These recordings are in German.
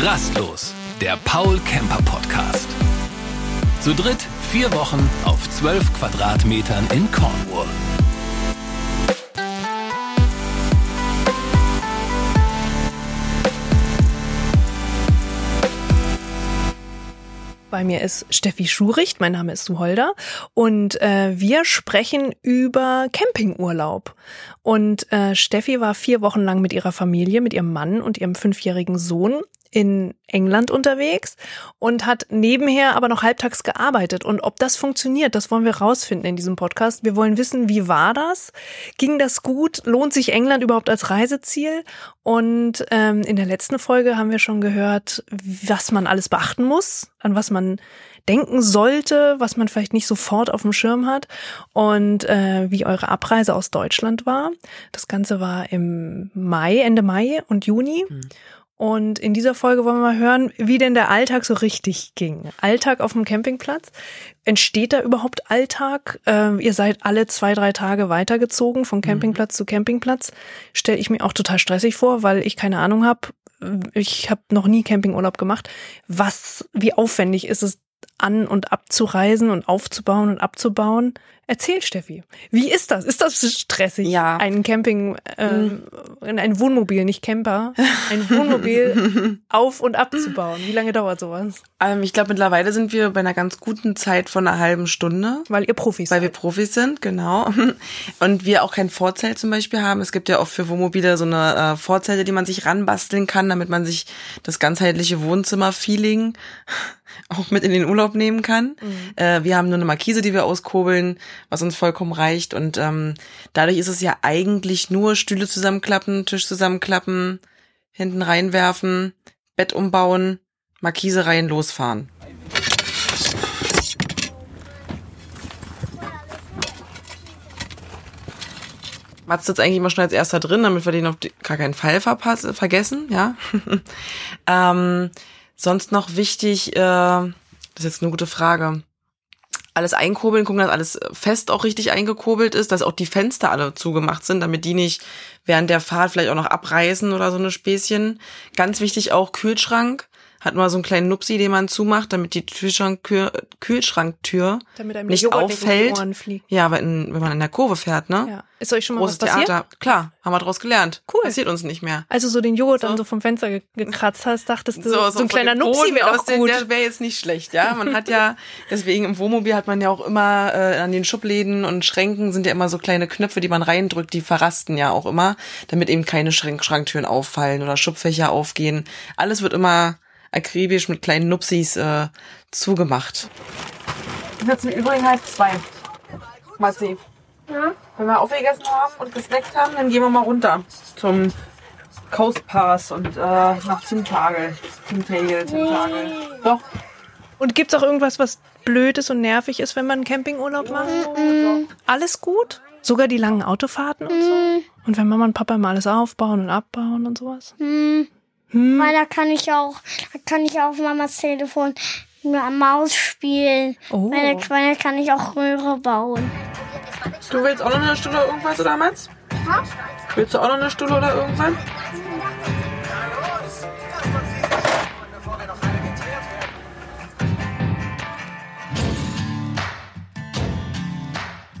Rastlos, der Paul Camper Podcast. Zu dritt vier Wochen auf zwölf Quadratmetern in Cornwall. Bei mir ist Steffi Schuricht, mein Name ist Suholder und äh, wir sprechen über Campingurlaub. Und äh, Steffi war vier Wochen lang mit ihrer Familie, mit ihrem Mann und ihrem fünfjährigen Sohn in England unterwegs und hat nebenher aber noch halbtags gearbeitet. Und ob das funktioniert, das wollen wir rausfinden in diesem Podcast. Wir wollen wissen, wie war das? Ging das gut? Lohnt sich England überhaupt als Reiseziel? Und ähm, in der letzten Folge haben wir schon gehört, was man alles beachten muss, an was man denken sollte, was man vielleicht nicht sofort auf dem Schirm hat und äh, wie eure Abreise aus Deutschland war. Das Ganze war im Mai, Ende Mai und Juni. Mhm. Und in dieser Folge wollen wir mal hören, wie denn der Alltag so richtig ging. Alltag auf dem Campingplatz. Entsteht da überhaupt Alltag? Ähm, ihr seid alle zwei, drei Tage weitergezogen von Campingplatz mhm. zu Campingplatz. Stelle ich mir auch total stressig vor, weil ich keine Ahnung habe. Ich habe noch nie Campingurlaub gemacht. Was, wie aufwendig ist es, an und abzureisen und aufzubauen und abzubauen. Erzähl, Steffi. Wie ist das? Ist das stressig? Ja. Ein Camping, ähm, mhm. ein Wohnmobil, nicht Camper, ein Wohnmobil auf und abzubauen. Wie lange dauert sowas? Ähm, ich glaube, mittlerweile sind wir bei einer ganz guten Zeit von einer halben Stunde. Weil ihr Profis Weil seid. wir Profis sind, genau. Und wir auch kein Vorzelt zum Beispiel haben. Es gibt ja auch für Wohnmobile so eine äh, Vorzelte, die man sich ranbasteln kann, damit man sich das ganzheitliche Wohnzimmer-Feeling auch mit in den Urlaub nehmen kann. Mhm. Äh, wir haben nur eine Markise, die wir auskurbeln, was uns vollkommen reicht. Und ähm, dadurch ist es ja eigentlich nur Stühle zusammenklappen, Tisch zusammenklappen, hinten reinwerfen, Bett umbauen, Markise rein, losfahren. Mats sitzt eigentlich immer schon als erster drin, damit wir den auf gar keinen Fall verpassen, vergessen, ja. ähm, Sonst noch wichtig, äh, das ist jetzt eine gute Frage. Alles einkurbeln, gucken, dass alles fest auch richtig eingekurbelt ist, dass auch die Fenster alle zugemacht sind, damit die nicht während der Fahrt vielleicht auch noch abreißen oder so eine Späßchen. Ganz wichtig auch Kühlschrank hat mal so einen kleinen Nupsi, den man zumacht, damit die Kühlschranktür, Kühlschranktür nicht auffällt. Nicht ja, in, wenn man in der Kurve fährt, ne? Ja. Ist euch schon mal Großes was passiert? Theater. Klar, haben wir daraus gelernt. Cool. Passiert uns nicht mehr. Also so den Joghurt so. dann so vom Fenster gekratzt hast, dachtest du, so, so, so ein kleiner Nupsi wäre auch gut. Der wäre jetzt nicht schlecht, ja. Man hat ja, deswegen im Wohnmobil hat man ja auch immer äh, an den Schubläden und Schränken sind ja immer so kleine Knöpfe, die man reindrückt, die verrasten ja auch immer, damit eben keine Schrank Schranktüren auffallen oder Schubfächer aufgehen. Alles wird immer akribisch mit kleinen Nupsis äh, zugemacht. Jetzt im Übrigen halt zwei. Mal sehen. Ja. Wenn wir aufgegessen haben und gesnackt haben, dann gehen wir mal runter zum Coast Pass und äh, nach Tintagel. Tintagel, Tintagel. Nee. Doch. Und gibt's auch irgendwas, was blöd ist und nervig ist, wenn man einen Campingurlaub macht? Mm Alles gut? Sogar die langen Autofahrten und so? Mm. Und wenn Mama und Papa mal alles aufbauen und abbauen und sowas? Mm. Hm. Weil da kann ich auch, da kann ich auf Mamas Telefon mit einer Maus spielen. Oh. Weil da, kann ich auch Röhre bauen. Du willst auch noch eine Stunde irgendwas oder Mats? Ha? Willst du auch noch eine Stunde oder irgendwas?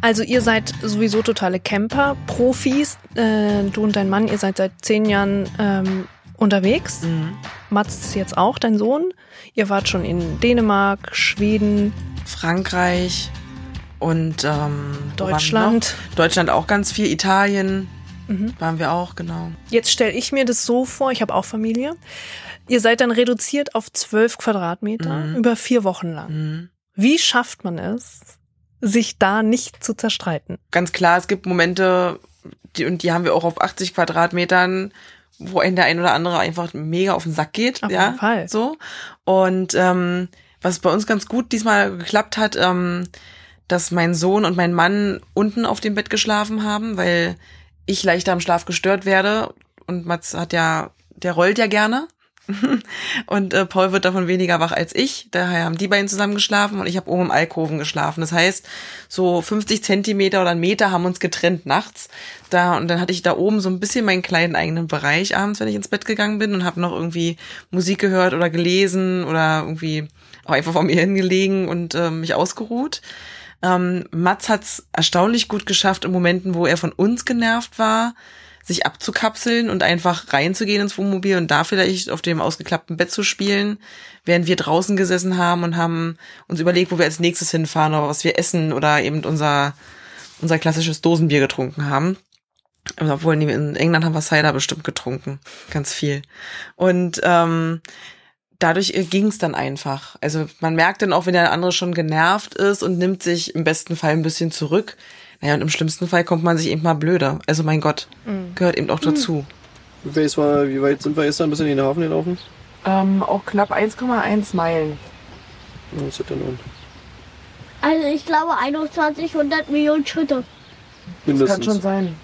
Also ihr seid sowieso totale Camper, Profis. Äh, du und dein Mann, ihr seid seit zehn Jahren ähm, unterwegs. Mhm. Mats ist jetzt auch dein Sohn. Ihr wart schon in Dänemark, Schweden, Frankreich und ähm, Deutschland. Deutschland auch ganz viel, Italien mhm. waren wir auch, genau. Jetzt stelle ich mir das so vor, ich habe auch Familie. Ihr seid dann reduziert auf zwölf Quadratmeter mhm. über vier Wochen lang. Mhm. Wie schafft man es, sich da nicht zu zerstreiten? Ganz klar, es gibt Momente, die, und die haben wir auch auf 80 Quadratmetern, wo ein der ein oder andere einfach mega auf den Sack geht. Auf ja, jeden Fall. So. Und ähm, was bei uns ganz gut diesmal geklappt hat, ähm, dass mein Sohn und mein Mann unten auf dem Bett geschlafen haben, weil ich leichter am Schlaf gestört werde. Und Mats hat ja, der rollt ja gerne. und äh, Paul wird davon weniger wach als ich. Daher haben die beiden zusammen geschlafen und ich habe oben im Alkoven geschlafen. Das heißt, so 50 Zentimeter oder einen Meter haben uns getrennt nachts. Da und dann hatte ich da oben so ein bisschen meinen kleinen eigenen Bereich abends, wenn ich ins Bett gegangen bin und habe noch irgendwie Musik gehört oder gelesen oder irgendwie auch einfach vor mir hingelegen und äh, mich ausgeruht. Ähm, Mats hat's erstaunlich gut geschafft in Momenten, wo er von uns genervt war, sich abzukapseln und einfach reinzugehen ins Wohnmobil und da vielleicht auf dem ausgeklappten Bett zu spielen, während wir draußen gesessen haben und haben uns überlegt, wo wir als nächstes hinfahren oder was wir essen oder eben unser, unser klassisches Dosenbier getrunken haben. Obwohl in England haben wir Cider bestimmt getrunken. Ganz viel. Und ähm, dadurch ging es dann einfach. Also man merkt dann auch, wenn der andere schon genervt ist und nimmt sich im besten Fall ein bisschen zurück. Naja, und im schlimmsten Fall kommt man sich eben mal blöder. Also mein Gott, mhm. gehört eben auch dazu. Mhm. Wie weit sind wir gestern bis in den Hafen gelaufen? Ähm, auch knapp 1,1 Meilen. Was ist denn nun? Also ich glaube 2100 Millionen Schritte. Mindestens. Das kann schon sein.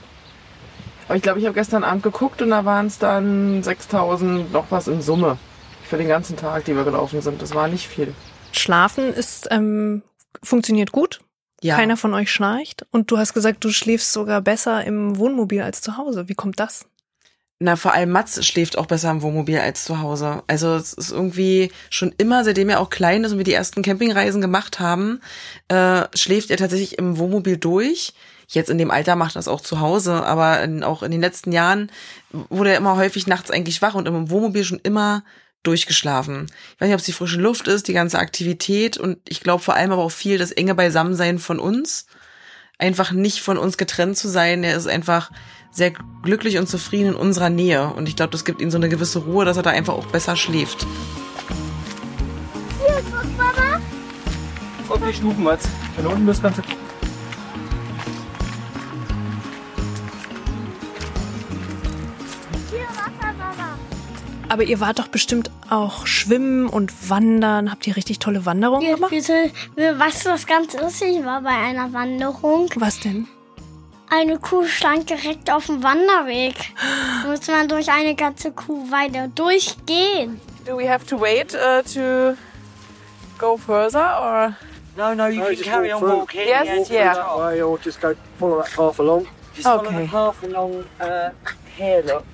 Aber ich glaube, ich habe gestern Abend geguckt und da waren es dann 6000 noch was in Summe für den ganzen Tag, die wir gelaufen sind. Das war nicht viel. Schlafen ist ähm, funktioniert gut. Ja. Keiner von euch schnarcht. Und du hast gesagt, du schläfst sogar besser im Wohnmobil als zu Hause. Wie kommt das? Na, vor allem Mats schläft auch besser im Wohnmobil als zu Hause. Also es ist irgendwie schon immer, seitdem er auch klein ist und wir die ersten Campingreisen gemacht haben, äh, schläft er tatsächlich im Wohnmobil durch. Jetzt in dem Alter macht er das auch zu Hause, aber in, auch in den letzten Jahren wurde er immer häufig nachts eigentlich wach und im Wohnmobil schon immer durchgeschlafen. Ich weiß nicht, ob es die frische Luft ist, die ganze Aktivität und ich glaube vor allem aber auch viel das enge Beisammensein von uns. Einfach nicht von uns getrennt zu sein. Er ist einfach sehr glücklich und zufrieden in unserer Nähe. Und ich glaube, das gibt ihm so eine gewisse Ruhe, dass er da einfach auch besser schläft. Hier, guck, Mama. Guck die Stufen, Mats. Von unten das Ganze Aber ihr wart doch bestimmt auch schwimmen und wandern. Habt ihr richtig tolle Wanderungen wir, gemacht? Wir, wir, weißt du, was ganz lustig war bei einer Wanderung? Was denn? Eine Kuh stand direkt auf dem Wanderweg. Da muss man durch eine ganze Kuhweide durchgehen. Do we have to wait uh, to go further or? No, no, you no, can carry on through. walking. Yes, yeah. That way, or just go follow that path along. Just okay. follow the path along uh, here. Look,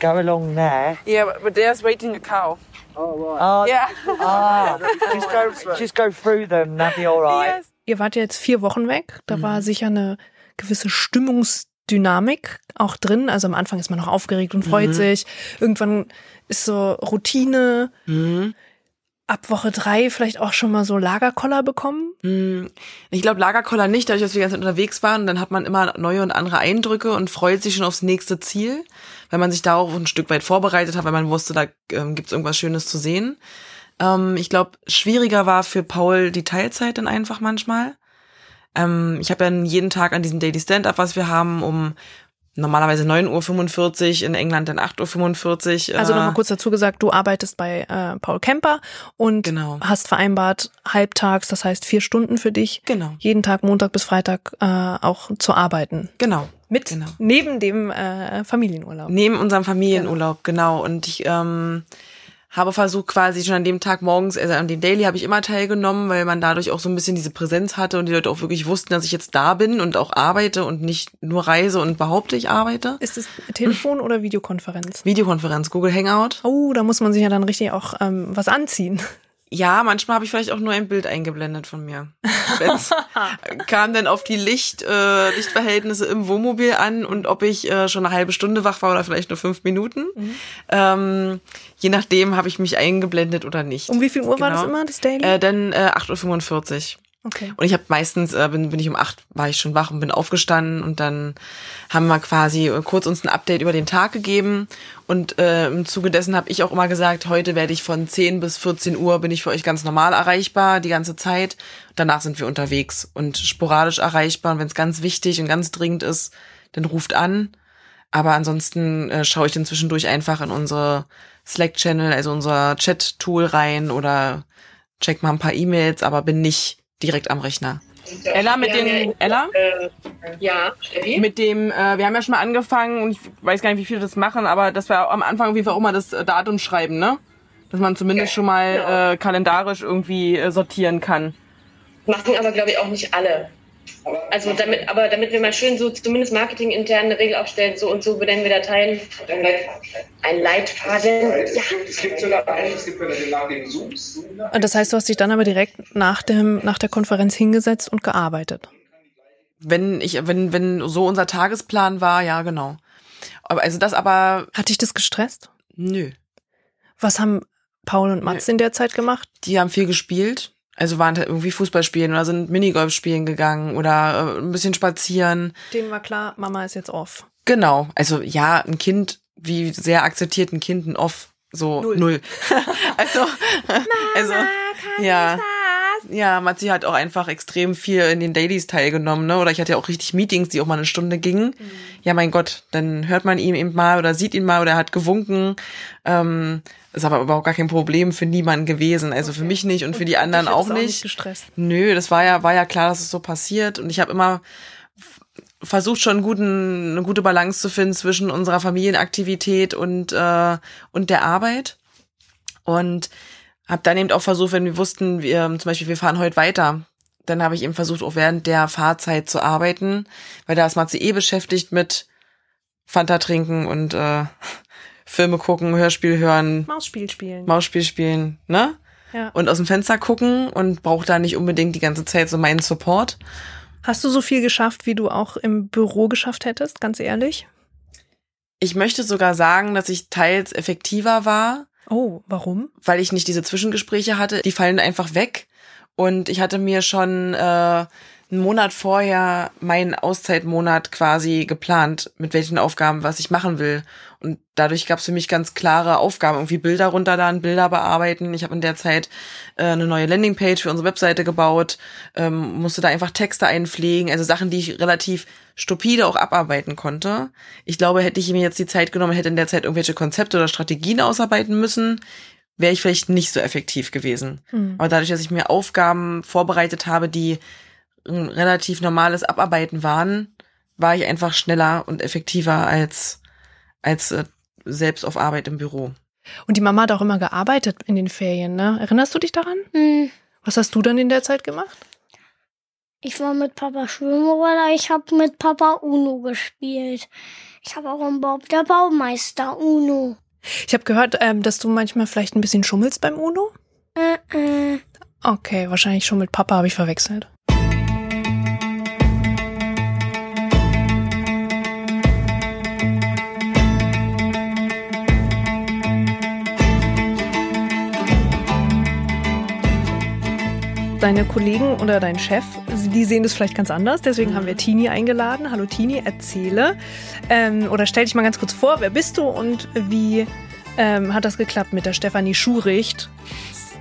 go along there. Yeah, but, but there's waiting a cow. Oh, right. Uh, yeah. Ah, just, go, just go through them, that'll be alright. Yes. Ihr wart jetzt vier Wochen weg. Da mhm. war sicher eine gewisse Stimmungsdynamik auch drin. Also am Anfang ist man noch aufgeregt und freut mhm. sich. Irgendwann ist so Routine. Mhm ab Woche drei vielleicht auch schon mal so Lagerkoller bekommen? Hm, ich glaube Lagerkoller nicht, dadurch, dass wir ganz unterwegs waren. Dann hat man immer neue und andere Eindrücke und freut sich schon aufs nächste Ziel, weil man sich darauf ein Stück weit vorbereitet hat, weil man wusste, da ähm, gibt's irgendwas Schönes zu sehen. Ähm, ich glaube, schwieriger war für Paul die Teilzeit dann einfach manchmal. Ähm, ich habe ja jeden Tag an diesem Daily Stand-up, was wir haben, um normalerweise 9.45 Uhr, in England dann 8.45 Uhr. Also nochmal äh, kurz dazu gesagt, du arbeitest bei äh, Paul Kemper und genau. hast vereinbart halbtags, das heißt vier Stunden für dich, genau. jeden Tag Montag bis Freitag äh, auch zu arbeiten. Genau. Mit genau. neben dem äh, Familienurlaub. Neben unserem Familienurlaub, genau. genau. Und ich ähm, habe versucht quasi schon an dem Tag morgens, also an dem Daily habe ich immer teilgenommen, weil man dadurch auch so ein bisschen diese Präsenz hatte und die Leute auch wirklich wussten, dass ich jetzt da bin und auch arbeite und nicht nur reise und behaupte, ich arbeite. Ist es Telefon oder Videokonferenz? Videokonferenz, Google Hangout. Oh, da muss man sich ja dann richtig auch ähm, was anziehen. Ja, manchmal habe ich vielleicht auch nur ein Bild eingeblendet von mir. Wenn's kam dann auf die Licht, äh, Lichtverhältnisse im Wohnmobil an und ob ich äh, schon eine halbe Stunde wach war oder vielleicht nur fünf Minuten. Mhm. Ähm, je nachdem habe ich mich eingeblendet oder nicht. Um wie viel Uhr genau. war das genau. immer, das Daily? Äh, dann äh, 8.45 Uhr. Okay. Und ich habe meistens, äh, bin, bin ich um acht, war ich schon wach und bin aufgestanden und dann haben wir quasi äh, kurz uns ein Update über den Tag gegeben. Und äh, im Zuge dessen habe ich auch immer gesagt, heute werde ich von 10 bis 14 Uhr bin ich für euch ganz normal erreichbar, die ganze Zeit. Danach sind wir unterwegs und sporadisch erreichbar. Und wenn es ganz wichtig und ganz dringend ist, dann ruft an. Aber ansonsten äh, schaue ich dann zwischendurch einfach in unsere Slack-Channel, also unser Chat-Tool rein oder check mal ein paar E-Mails, aber bin nicht direkt am Rechner. Ella mit dem Ella? Äh, ja, Steffi? Mit dem, äh, wir haben ja schon mal angefangen und ich weiß gar nicht, wie viele das machen, aber dass wir am Anfang auf jeden Fall auch mal das äh, Datum schreiben, ne? Dass man zumindest schon mal äh, kalendarisch irgendwie äh, sortieren kann. Machen aber, glaube ich, auch nicht alle. Also damit, aber damit wir mal schön so zumindest marketingintern eine Regel aufstellen, so und so benennen wir Dateien. Ein Leitfaden. Ja. Es gibt sogar einen, es gibt nach dem Zoom. Das heißt, du hast dich dann aber direkt nach dem, nach der Konferenz hingesetzt und gearbeitet. Wenn ich, wenn, wenn so unser Tagesplan war, ja, genau. Aber also das aber. Hat dich das gestresst? Nö. Was haben Paul und Mats Nö. in der Zeit gemacht? Die haben viel gespielt. Also waren halt irgendwie Fußball spielen oder sind Minigolf spielen gegangen oder äh, ein bisschen spazieren. Denen war klar, Mama ist jetzt off. Genau. Also ja, ein Kind, wie sehr akzeptiert ein Kind ein Off? So null. null. also, Mama, also ja. Ja, Matzi hat auch einfach extrem viel in den Dailies teilgenommen, ne? Oder ich hatte ja auch richtig Meetings, die auch mal eine Stunde gingen. Mhm. Ja, mein Gott, dann hört man ihn eben mal oder sieht ihn mal oder er hat gewunken. Ähm, ist aber überhaupt gar kein Problem für niemanden gewesen. Also okay. für mich nicht und, und für die anderen auch nicht. auch nicht. Gestresst. Nö, das war ja, war ja klar, dass es so passiert. Und ich habe immer versucht schon guten, eine gute Balance zu finden zwischen unserer Familienaktivität und, äh, und der Arbeit. Und habe dann eben auch versucht, wenn wir wussten, wir, zum Beispiel, wir fahren heute weiter, dann habe ich eben versucht, auch während der Fahrzeit zu arbeiten, weil da ist Matze eh beschäftigt mit Fanta trinken und äh, Filme gucken, Hörspiel hören. Mausspiel spielen. Mausspiel spielen, ne? Ja. Und aus dem Fenster gucken und braucht da nicht unbedingt die ganze Zeit so meinen Support. Hast du so viel geschafft, wie du auch im Büro geschafft hättest, ganz ehrlich? Ich möchte sogar sagen, dass ich teils effektiver war. Oh, warum? Weil ich nicht diese Zwischengespräche hatte. Die fallen einfach weg. Und ich hatte mir schon äh, einen Monat vorher meinen Auszeitmonat quasi geplant, mit welchen Aufgaben was ich machen will. Und dadurch gab es für mich ganz klare Aufgaben, irgendwie Bilder runterladen, Bilder bearbeiten. Ich habe in der Zeit äh, eine neue Landingpage für unsere Webseite gebaut, ähm, musste da einfach Texte einpflegen, also Sachen, die ich relativ stupide auch abarbeiten konnte. Ich glaube, hätte ich mir jetzt die Zeit genommen, hätte in der Zeit irgendwelche Konzepte oder Strategien ausarbeiten müssen, wäre ich vielleicht nicht so effektiv gewesen. Mhm. Aber dadurch, dass ich mir Aufgaben vorbereitet habe, die ein relativ normales Abarbeiten waren, war ich einfach schneller und effektiver als, als äh, selbst auf Arbeit im Büro. Und die Mama hat auch immer gearbeitet in den Ferien, ne? Erinnerst du dich daran? Hm. Was hast du dann in der Zeit gemacht? Ich war mit Papa schwimmen oder ich habe mit Papa Uno gespielt. Ich habe auch im Bob der Baumeister Uno. Ich habe gehört, ähm, dass du manchmal vielleicht ein bisschen schummelst beim Uno. Äh, äh. Okay, wahrscheinlich schon mit Papa habe ich verwechselt. Deine Kollegen oder dein Chef, die sehen das vielleicht ganz anders. Deswegen haben wir Tini eingeladen. Hallo Tini, erzähle ähm, oder stell dich mal ganz kurz vor, wer bist du und wie ähm, hat das geklappt mit der Stefanie Schuricht,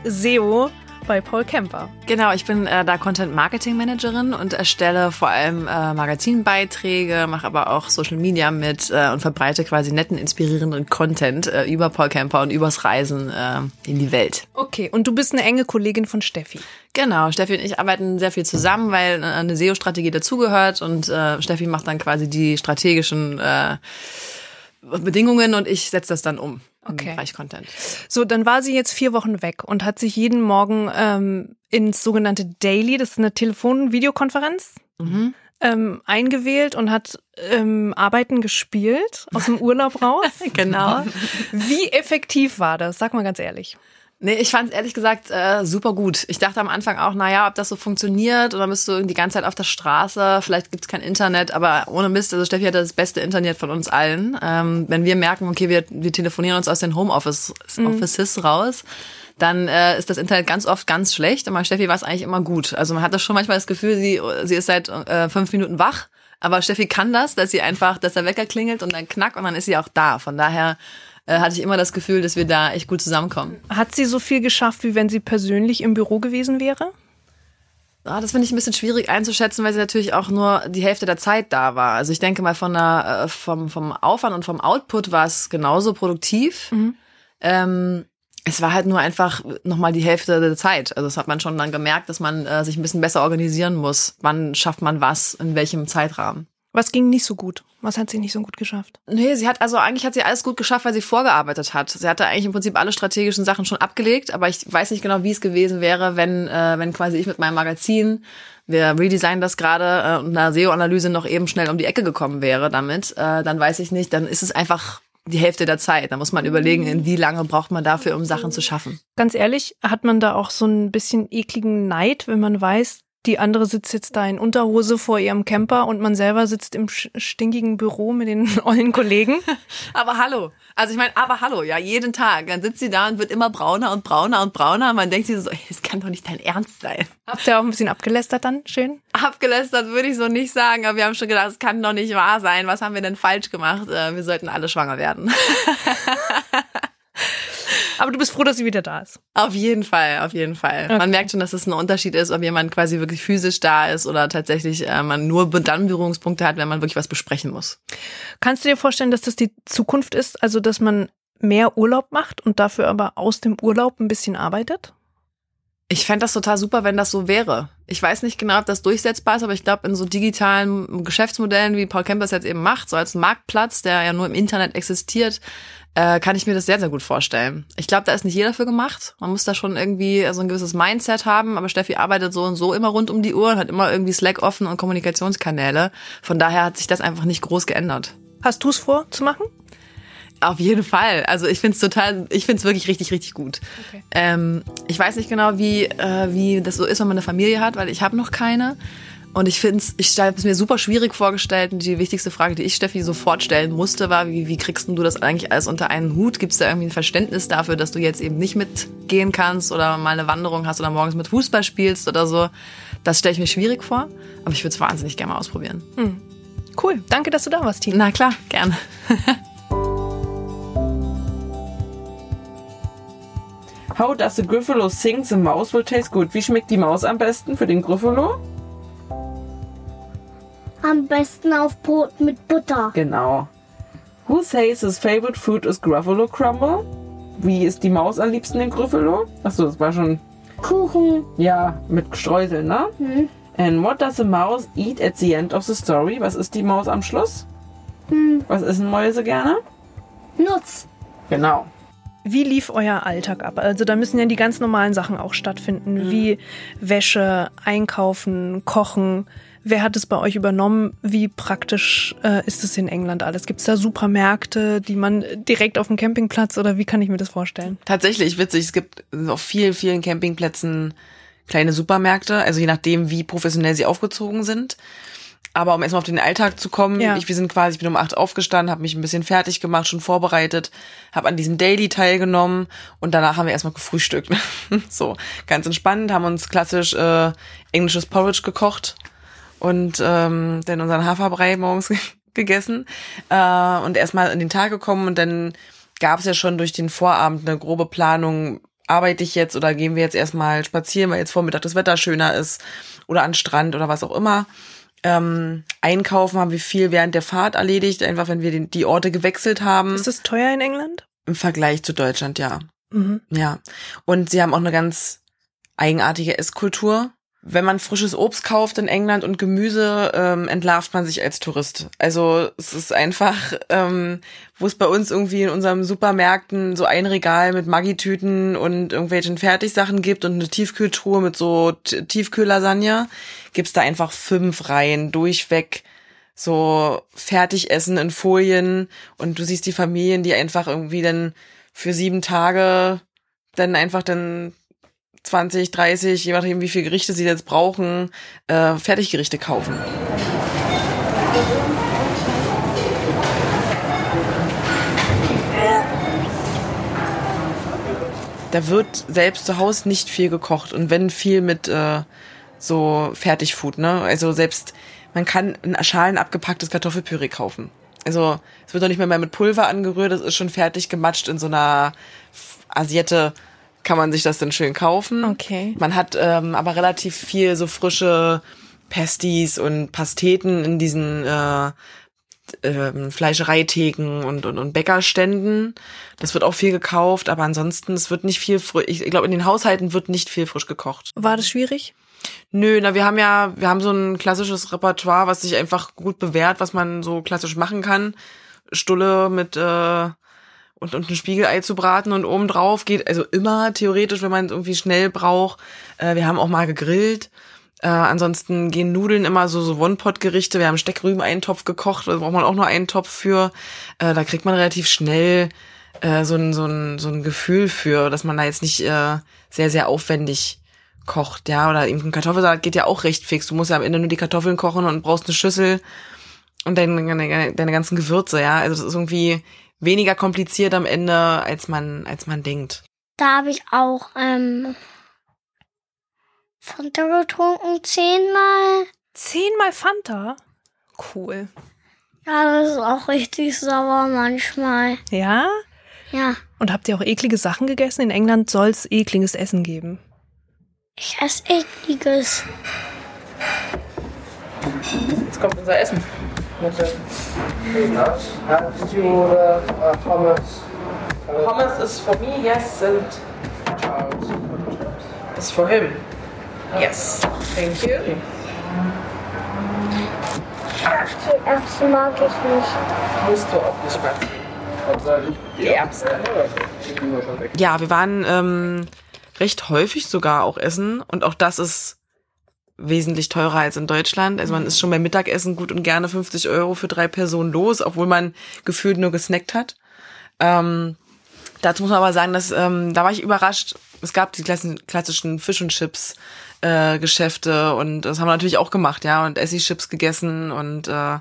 SEO bei Paul Kemper. Genau, ich bin äh, da Content Marketing Managerin und erstelle vor allem äh, Magazinbeiträge, mache aber auch Social Media mit äh, und verbreite quasi netten, inspirierenden Content äh, über Paul Kemper und übers Reisen äh, in die Welt. Okay, und du bist eine enge Kollegin von Steffi. Genau, Steffi und ich arbeiten sehr viel zusammen, weil eine SEO-Strategie dazugehört und äh, Steffi macht dann quasi die strategischen äh, Bedingungen und ich setze das dann um okay. im Bereich Content. So, dann war sie jetzt vier Wochen weg und hat sich jeden Morgen ähm, ins sogenannte Daily, das ist eine Telefon-Videokonferenz, mhm. ähm, eingewählt und hat ähm, Arbeiten gespielt aus dem Urlaub raus. genau. Wie effektiv war das? Sag mal ganz ehrlich. Nee, ich fand es ehrlich gesagt äh, super gut. Ich dachte am Anfang auch, naja, ob das so funktioniert oder bist du die ganze Zeit auf der Straße, vielleicht gibt's kein Internet, aber ohne Mist, also Steffi hat das beste Internet von uns allen. Ähm, wenn wir merken, okay, wir, wir telefonieren uns aus den Homeoffice mhm. Offices raus, dann äh, ist das Internet ganz oft ganz schlecht, aber Steffi war es eigentlich immer gut. Also man hat das schon manchmal das Gefühl, sie, sie ist seit äh, fünf Minuten wach, aber Steffi kann das, dass sie einfach, dass der Wecker klingelt und dann knack und dann ist sie auch da. Von daher äh, hatte ich immer das Gefühl, dass wir da echt gut zusammenkommen. Hat sie so viel geschafft, wie wenn sie persönlich im Büro gewesen wäre? Ah, das finde ich ein bisschen schwierig einzuschätzen, weil sie natürlich auch nur die Hälfte der Zeit da war. Also ich denke mal von der, äh, vom, vom Aufwand und vom Output war es genauso produktiv. Mhm. Ähm, Es war halt nur einfach nochmal die Hälfte der Zeit. Also das hat man schon dann gemerkt, dass man äh, sich ein bisschen besser organisieren muss. Wann schafft man was, in welchem Zeitrahmen. Was ging nicht so gut? Was hat sie nicht so gut geschafft? Nee, sie hat also eigentlich hat sie alles gut geschafft, weil sie vorgearbeitet hat. Sie hatte eigentlich im Prinzip alle strategischen Sachen schon abgelegt, aber ich weiß nicht genau, wie es gewesen wäre, wenn äh, wenn quasi ich mit meinem Magazin, wir redesignen das gerade äh, und einer SEO-Analyse noch eben schnell um die Ecke gekommen wäre damit, äh, dann weiß ich nicht, dann ist es einfach die Hälfte der Zeit. Da muss man überlegen, in wie lange braucht man dafür, um Sachen zu schaffen. Ganz ehrlich, hat man da auch so ein bisschen ekligen Neid, wenn man weiß, die andere sitzt jetzt da in Unterhose vor ihrem Camper und man selber sitzt im stinkigen Büro mit den ollen Kollegen. aber hallo. Also ich meine, aber hallo, ja, jeden Tag. Dann sitzt sie da und wird immer brauner und brauner und brauner. Man denkt sich so, es kann doch nicht dein Ernst sein. Habt ihr auch ein bisschen abgelästert dann? Schön? Abgelästert würde ich so nicht sagen, aber wir haben schon gedacht, es kann doch nicht wahr sein. Was haben wir denn falsch gemacht? Äh, wir sollten alle schwanger werden. Aber du bist froh, dass sie wieder da ist. Auf jeden Fall, auf jeden Fall. Okay. Man merkt schon, dass es ein Unterschied ist, ob jemand quasi wirklich physisch da ist oder tatsächlich äh, man nur dann Berührungspunkte hat, wenn man wirklich was besprechen muss. Kannst du dir vorstellen, dass das die Zukunft ist? Also, dass man mehr Urlaub macht und dafür aber aus dem Urlaub ein bisschen arbeitet? Ich fände das total super, wenn das so wäre. Ich weiß nicht genau, ob das durchsetzbar ist, aber ich glaube, in so digitalen Geschäftsmodellen, wie Paul Kemper es jetzt eben macht, so als Marktplatz, der ja nur im Internet existiert, äh, kann ich mir das sehr, sehr gut vorstellen. Ich glaube, da ist nicht jeder für gemacht. Man muss da schon irgendwie so ein gewisses Mindset haben, aber Steffi arbeitet so und so immer rund um die Uhr und hat immer irgendwie Slack offen und Kommunikationskanäle. Von daher hat sich das einfach nicht groß geändert. Hast du es vor zu machen? Auf jeden Fall. Also ich finde es total, ich finde es wirklich richtig, richtig gut. Okay. Ähm, ich weiß nicht genau, wie, äh, wie das so ist, wenn man eine Familie hat, weil ich habe noch keine. Und ich finde es, ich habe es mir super schwierig vorgestellt. Und die wichtigste Frage, die ich Steffi sofort stellen musste, war, wie, wie kriegst du das eigentlich alles unter einen Hut? Gibt es da irgendwie ein Verständnis dafür, dass du jetzt eben nicht mitgehen kannst oder mal eine Wanderung hast oder morgens mit Fußball spielst oder so? Das stelle ich mir schwierig vor, aber ich würde es wahnsinnig gerne mal ausprobieren. Hm. Cool, danke, dass du da warst, Tina. Na klar, gerne. How does the Griffalo sing the mouse will taste good? Wie schmeckt die Maus am besten für den Griffalo? Am besten auf Brot mit Butter. Genau. Who says his favorite food is Gruffalo Crumble? Wie ist die Maus am liebsten in Gruffalo? Achso, das war schon. Kuchen. Ja, mit Streuseln, ne? Hm. And what does a mouse eat at the end of the story? Was ist die Maus am Schluss? Hm. Was essen Mäuse gerne? Nutz. Genau. Wie lief euer Alltag ab? Also da müssen ja die ganz normalen Sachen auch stattfinden, mhm. wie Wäsche, Einkaufen, Kochen. Wer hat es bei euch übernommen? Wie praktisch äh, ist es in England alles? Gibt es da Supermärkte, die man direkt auf dem Campingplatz oder wie kann ich mir das vorstellen? Tatsächlich witzig. Es gibt auf vielen, vielen Campingplätzen kleine Supermärkte, also je nachdem, wie professionell sie aufgezogen sind. Aber um erstmal auf den Alltag zu kommen, ja. ich, wir sind quasi, ich bin um acht aufgestanden, habe mich ein bisschen fertig gemacht, schon vorbereitet, habe an diesem Daily teilgenommen und danach haben wir erstmal gefrühstückt. so, ganz entspannt, haben uns klassisch äh, englisches Porridge gekocht und ähm, dann unseren Haferbrei morgens gegessen äh, und erstmal in den Tag gekommen und dann gab es ja schon durch den Vorabend eine grobe Planung, arbeite ich jetzt oder gehen wir jetzt erstmal spazieren, weil jetzt Vormittag das Wetter schöner ist oder an Strand oder was auch immer. Ähm, einkaufen haben wir viel während der Fahrt erledigt, einfach wenn wir den, die Orte gewechselt haben. Ist es teuer in England? Im Vergleich zu Deutschland, ja. Mhm. Ja. Und sie haben auch eine ganz eigenartige Esskultur wenn man frisches Obst kauft in England und Gemüse, ähm, entlarvt man sich als Tourist. Also es ist einfach, ähm, wo es bei uns irgendwie in unserem Supermärkten so ein Regal mit Maggi-Tüten und irgendwelchen Fertigsachen gibt und eine Tiefkühltruhe mit so Tiefkühllasagne, gibt's da einfach fünf Reihen durchweg so Fertigessen in Folien und du siehst die Familien, die einfach irgendwie dann für sieben Tage dann einfach dann 20, 30, je nachdem, wie viele Gerichte sie jetzt brauchen, äh, Fertiggerichte kaufen. Da wird selbst zu Hause nicht viel gekocht und wenn viel mit äh, so Fertigfood, ne? Also selbst man kann ein Schalen abgepacktes Kartoffelpüree kaufen. Also es wird doch nicht mehr, mehr mit Pulver angerührt, es ist schon fertig gematscht in so einer Asiette kann man sich das dann schön kaufen. Okay. Man hat ähm, aber relativ viel so frische Pasties und Pasteten in diesen äh, ähm, Fleischereitheken und, und, und Bäckerständen. Das wird auch viel gekauft, aber ansonsten, es wird nicht viel frisch. Ich glaube, in den Haushalten wird nicht viel frisch gekocht. War das schwierig? Nö, na, wir haben ja, wir haben so ein klassisches Repertoire, was sich einfach gut bewährt, was man so klassisch machen kann. Stulle mit äh, und, und ein Spiegelei zu braten und oben drauf geht, also immer theoretisch, wenn man es irgendwie schnell braucht. Äh, wir haben auch mal gegrillt. Äh, ansonsten gehen Nudeln immer so, so One-Pot-Gerichte. Wir haben Steckrüben-Eintopf gekocht, da braucht man auch nur einen Topf für. Äh, da kriegt man relativ schnell äh, so, ein, so, ein, so ein Gefühl für, dass man da jetzt nicht äh, sehr, sehr aufwendig kocht, ja. Oder eben ein Kartoffelsalat geht ja auch recht fix. Du musst ja am Ende nur die Kartoffeln kochen und brauchst eine Schüssel und deine, deine, deine ganzen Gewürze, ja. Also das ist irgendwie weniger kompliziert am Ende, als man, als man denkt. Da habe ich auch ähm, Fanta getrunken, zehnmal. Zehnmal Fanta? Cool. Ja, das ist auch richtig sauer manchmal. Ja? Ja. Und habt ihr auch eklige Sachen gegessen? In England soll es ekliges Essen geben. Ich esse ekliges. Jetzt kommt unser Essen. Hummus is for me, yes, and is for him. Yes, thank you. Die Erbsen mag ich nicht. Musst du auch nicht mehr. Die Erbsen. Ja, wir waren ähm, recht häufig sogar auch essen und auch das ist wesentlich teurer als in Deutschland. Also man ist schon beim Mittagessen gut und gerne 50 Euro für drei Personen los, obwohl man gefühlt nur gesnackt hat. Ähm, dazu muss man aber sagen, dass ähm, da war ich überrascht. Es gab die klassischen Fish und Chips äh, Geschäfte und das haben wir natürlich auch gemacht, ja, und Essi-Chips gegessen und äh,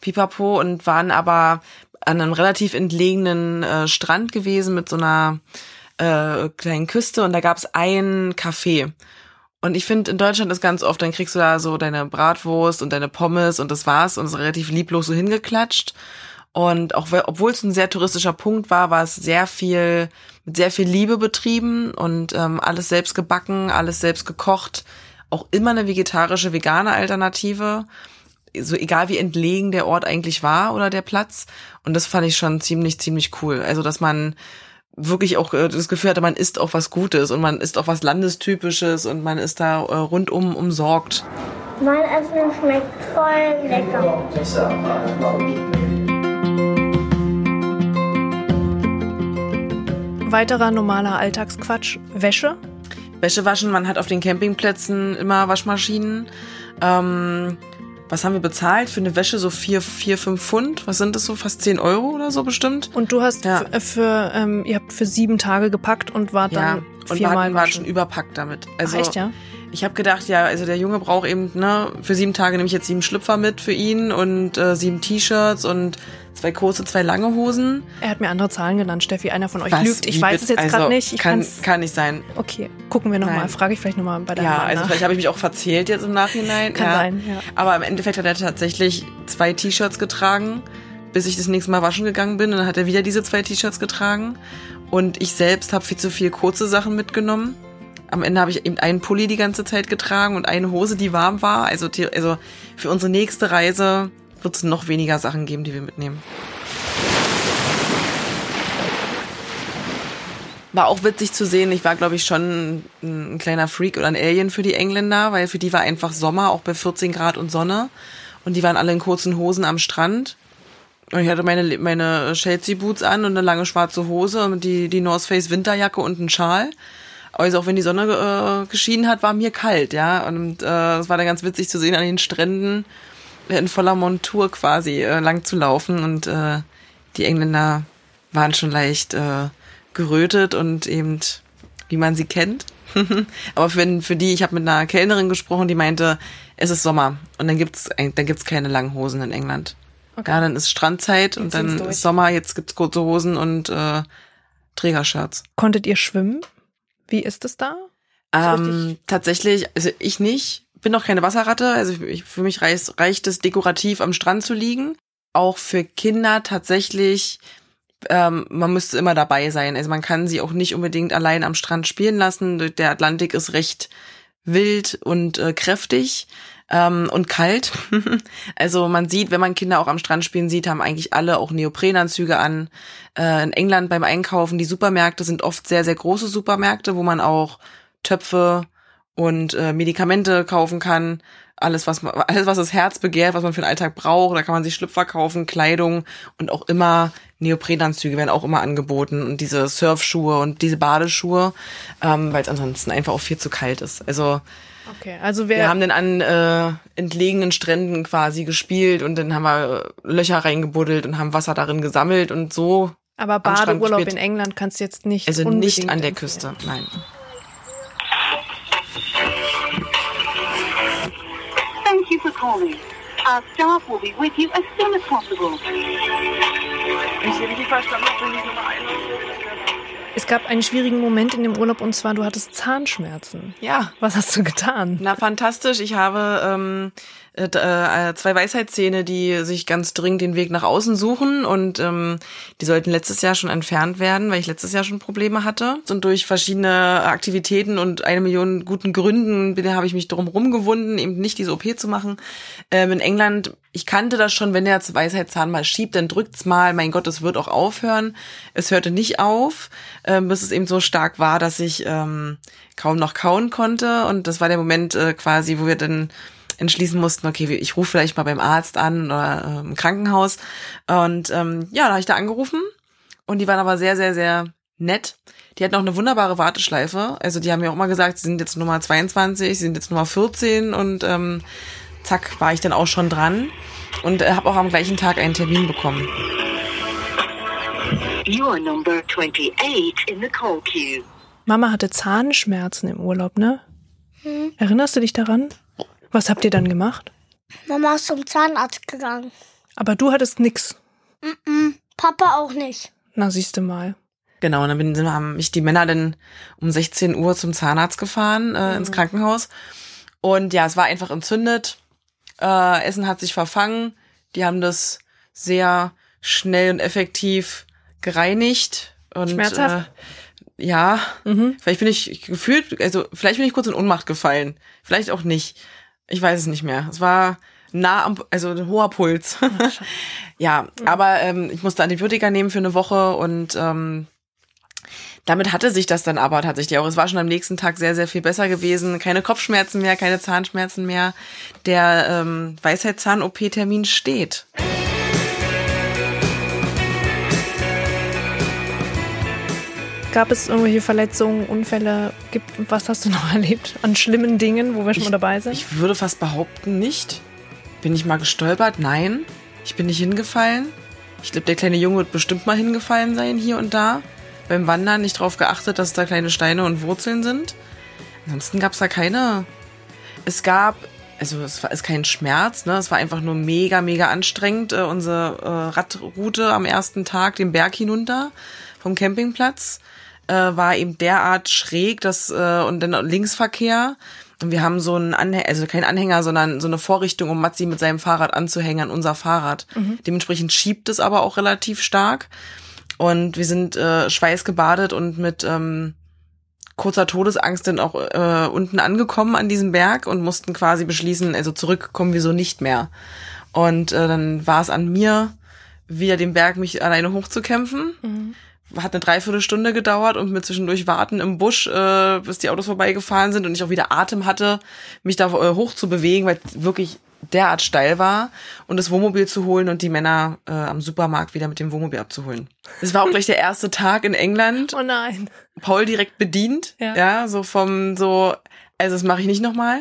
Pipapo und waren aber an einem relativ entlegenen äh, Strand gewesen mit so einer äh, kleinen Küste und da gab's ein Café. Und ich finde, in Deutschland ist ganz oft, dann kriegst du da so deine Bratwurst und deine Pommes und das war's und ist relativ lieblos so hingeklatscht. Und auch obwohl es ein sehr touristischer Punkt war, war es sehr viel, mit sehr viel Liebe betrieben und ähm, alles selbst gebacken, alles selbst gekocht. Auch immer eine vegetarische, vegane Alternative. So egal wie entlegen der Ort eigentlich war oder der Platz. Und das fand ich schon ziemlich, ziemlich cool. Also, dass man wirklich auch äh, das Gefühl hatte, man isst auch was Gutes und man isst auch was Landestypisches und man ist da äh, rundum umsorgt. Mein Essen schmeckt voll lecker. Weiterer normaler Alltagsquatsch, Wäsche. Wäsche waschen, man hat auf den Campingplätzen immer Waschmaschinen. Ähm, was haben wir bezahlt für eine Wäsche? So vier, vier, fünf Pfund? Was sind das so? Fast zehn Euro oder so bestimmt? Und du hast ja. für, ähm, ihr habt für sieben Tage gepackt und wart ja. dann und viermal wir waren schon überpackt damit. Also Ach, echt, ja? Ich habe gedacht, ja, also der Junge braucht eben, ne, für sieben Tage nehme ich jetzt sieben Schlüpfer mit für ihn und äh, sieben T-Shirts und zwei kurze, zwei lange Hosen. Er hat mir andere Zahlen genannt, Steffi. Einer von euch Was? lügt. Ich weiß es jetzt also, gerade nicht. Ich kann, kann nicht sein. Okay, gucken wir nochmal. Frage ich vielleicht nochmal bei deinem Ja, Mann also nach. vielleicht habe ich mich auch verzählt jetzt im Nachhinein. Kann ja. sein, ja. Aber im Endeffekt hat er tatsächlich zwei T-Shirts getragen, bis ich das nächste Mal waschen gegangen bin. Und dann hat er wieder diese zwei T-Shirts getragen. Und ich selbst habe viel zu viel kurze Sachen mitgenommen. Am Ende habe ich eben einen Pulli die ganze Zeit getragen und eine Hose, die warm war. Also, also für unsere nächste Reise wird es noch weniger Sachen geben, die wir mitnehmen. War auch witzig zu sehen. Ich war, glaube ich, schon ein, ein kleiner Freak oder ein Alien für die Engländer, weil für die war einfach Sommer, auch bei 14 Grad und Sonne. Und die waren alle in kurzen Hosen am Strand. Und ich hatte meine, meine Chelsea Boots an und eine lange schwarze Hose und die, die North Face Winterjacke und einen Schal. Also auch wenn die Sonne äh, geschienen hat, war mir kalt, ja. Und äh, es war dann ganz witzig zu sehen an den Stränden in voller Montur quasi äh, lang zu laufen. Und äh, die Engländer waren schon leicht äh, gerötet und eben, wie man sie kennt. Aber für, für die, ich habe mit einer Kellnerin gesprochen, die meinte, es ist Sommer und dann gibt's dann gibt's keine langen Hosen in England. Ja, dann ist Strandzeit und dann ist Sommer, jetzt gibt's kurze Hosen und äh, Trägershirts. Konntet ihr schwimmen? Wie ist es da? Ist Ähm, tatsächlich, also ich nicht, bin noch keine Wasserratte, also für mich reicht, reicht es dekorativ am Strand zu liegen. Auch für Kinder tatsächlich, ähm, man müsste immer dabei sein. Also man kann sie auch nicht unbedingt allein am Strand spielen lassen. Der Atlantik ist recht wild und äh, kräftig. Ähm, und kalt. also man sieht, wenn man Kinder auch am Strand spielen sieht, haben eigentlich alle auch Neoprenanzüge an. Äh, in England beim Einkaufen, die Supermärkte sind oft sehr, sehr große Supermärkte, wo man auch Töpfe und äh, Medikamente kaufen kann. Alles, was man, alles, was das Herz begehrt, was man für den Alltag braucht. Da kann man sich Schlüpfer kaufen, Kleidung und auch immer Neoprenanzüge werden auch immer angeboten und diese Surfschuhe und diese Badeschuhe, ähm, weil es ansonsten einfach auch viel zu kalt ist. Also Okay, also wer wir haben dann an äh, entlegenen Stränden quasi gespielt und dann haben wir äh, Löcher reingebuddelt und haben Wasser darin gesammelt und so. Aber Badeurlaub in England kannst du jetzt nicht. Also nicht an der. Küste, nein. Calling. Our staff will be with you as soon as possible. Ich sehe nicht verstanden, ob du nicht Nummer 1 es gab einen schwierigen Moment in dem Urlaub und zwar, du hattest Zahnschmerzen. Ja. Was hast du getan? Na, fantastisch. Ich habe ähm, äh, äh, zwei Weisheitszähne, die sich ganz dringend den Weg nach außen suchen und ähm, die sollten letztes Jahr schon entfernt werden, weil ich letztes Jahr schon Probleme hatte. Und durch verschiedene Aktivitäten und eine Million guten Gründen habe ich mich drum rumgewunden, eben nicht diese OP zu machen. Ähm, in England, ich kannte das schon, wenn der Weisheitszahn mal schiebt, dann drückt's mal. Mein Gott, es wird auch aufhören. Es hörte nicht auf, ähm, bis es eben so stark war, dass ich ähm, kaum noch kauen konnte. Und das war der Moment äh, quasi, wo wir dann entschließen mussten, okay, ich rufe vielleicht mal beim Arzt an oder äh, im Krankenhaus. Und ähm, ja, da habe ich da angerufen und die waren aber sehr, sehr, sehr nett. Die hatten auch eine wunderbare Warteschleife. Also die haben mir auch mal gesagt, sie sind jetzt Nummer 22, sie sind jetzt Nummer 14 und ähm, zack, war ich dann auch schon dran und äh, habe auch am gleichen Tag einen Termin bekommen. You are number 28 in the call queue. Mama hatte Zahnschmerzen im Urlaub, ne? Hm. Erinnerst du dich daran? Was habt ihr dann gemacht? Mama ist zum Zahnarzt gegangen. Aber du hattest nix. Mm -mm, Papa auch nicht. Na, siehst du mal. Genau, und dann haben mich die Männer dann um 16 Uhr zum Zahnarzt gefahren, äh, mhm. ins Krankenhaus. Und ja, es war einfach entzündet. Äh, Essen hat sich verfangen. Die haben das sehr schnell und effektiv gereinigt. Und, Schmerzhaft? Äh, ja, mhm. vielleicht bin ich gefühlt, also vielleicht bin ich kurz in Ohnmacht gefallen. Vielleicht auch nicht. Ich weiß es nicht mehr. Es war nah am, also ein hoher Puls. ja, aber ähm, ich musste Antibiotika nehmen für eine Woche und ähm, damit hatte sich das dann aber tatsächlich auch. Es war schon am nächsten Tag sehr, sehr viel besser gewesen. Keine Kopfschmerzen mehr, keine Zahnschmerzen mehr. Der ähm, Weisheitszahn-OP-Termin steht. Gab es irgendwelche Verletzungen, Unfälle? Gibt, was hast du noch erlebt an schlimmen Dingen, wo wir schon ich, mal dabei sind? Ich würde fast behaupten, nicht. Bin ich mal gestolpert? Nein. Ich bin nicht hingefallen. Ich glaube, der kleine Junge wird bestimmt mal hingefallen sein, hier und da. Beim Wandern nicht darauf geachtet, dass da kleine Steine und Wurzeln sind. Ansonsten gab es da keine. Es gab, also es war ist kein Schmerz, ne? Es war einfach nur mega, mega anstrengend. Äh, unsere äh, Radroute am ersten Tag den Berg hinunter vom Campingplatz äh, war eben derart schräg, dass äh, und dann Linksverkehr. Und wir haben so einen Anhänger, also kein Anhänger, sondern so eine Vorrichtung, um Matzi mit seinem Fahrrad anzuhängen an unser Fahrrad. Mhm. Dementsprechend schiebt es aber auch relativ stark. Und wir sind äh, schweißgebadet und mit ähm, kurzer Todesangst dann auch äh, unten angekommen an diesem Berg und mussten quasi beschließen, also zurückkommen wir so nicht mehr. Und äh, dann war es an mir, wieder den Berg mich alleine hochzukämpfen. Mhm hat eine Dreiviertelstunde gedauert und mir zwischendurch warten im Busch, äh, bis die Autos vorbeigefahren sind und ich auch wieder Atem hatte, mich da äh, hoch zu bewegen, weil es wirklich derart steil war und das Wohnmobil zu holen und die Männer äh, am Supermarkt wieder mit dem Wohnmobil abzuholen. Es war auch gleich der erste Tag in England. Oh nein. Paul direkt bedient, ja, ja so vom so, also das mache ich nicht nochmal.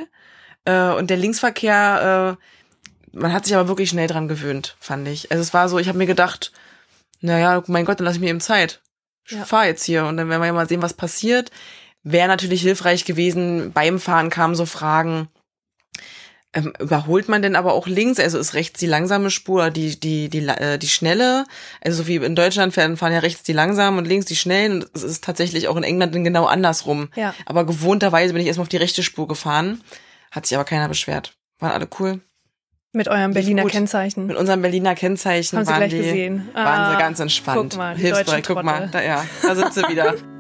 Äh, und der Linksverkehr, äh, man hat sich aber wirklich schnell dran gewöhnt, fand ich. Also es war so, ich habe mir gedacht, naja, mein Gott, dann lass ich mir eben Zeit. Ich ja. fahre jetzt hier und dann werden wir ja mal sehen, was passiert. Wäre natürlich hilfreich gewesen. Beim Fahren kamen so Fragen, ähm, überholt man denn aber auch links? Also ist rechts die langsame Spur, die die die äh, die schnelle? Also so wie in Deutschland fahren, fahren ja rechts die langsamen und links die schnellen. Und es ist tatsächlich auch in England dann genau andersrum. Ja. Aber gewohnterweise bin ich erstmal auf die rechte Spur gefahren. Hat sich aber keiner beschwert. Waren alle cool. Mit eurem Berliner Kennzeichen. Mit unserem Berliner Kennzeichen Haben waren, sie gleich die, gesehen. Ah, waren sie ganz entspannt. Guck mal, Hilfsbereit, guck mal, da, ja, da sind sie wieder.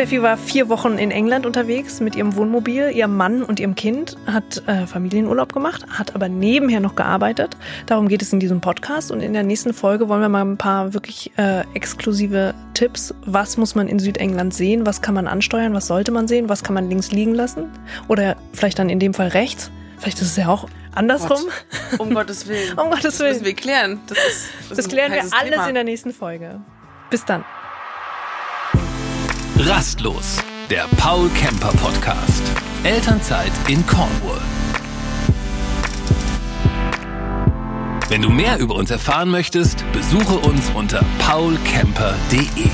Steffi war vier Wochen in England unterwegs mit ihrem Wohnmobil, ihrem Mann und ihrem Kind, hat äh, Familienurlaub gemacht, hat aber nebenher noch gearbeitet. Darum geht es in diesem Podcast. Und in der nächsten Folge wollen wir mal ein paar wirklich äh, exklusive Tipps. Was muss man in Südengland sehen? Was kann man ansteuern? Was sollte man sehen? Was kann man links liegen lassen? Oder vielleicht dann in dem Fall rechts? Vielleicht ist es ja auch andersrum. Gott. Um Gottes Willen. um Gottes Willen. Das müssen wir klären. Das, ist, das, das klären wir alles Thema. in der nächsten Folge. Bis dann. Rastlos, der Paul Kemper Podcast. Elternzeit in Cornwall. Wenn du mehr über uns erfahren möchtest, besuche uns unter paulkemper.de.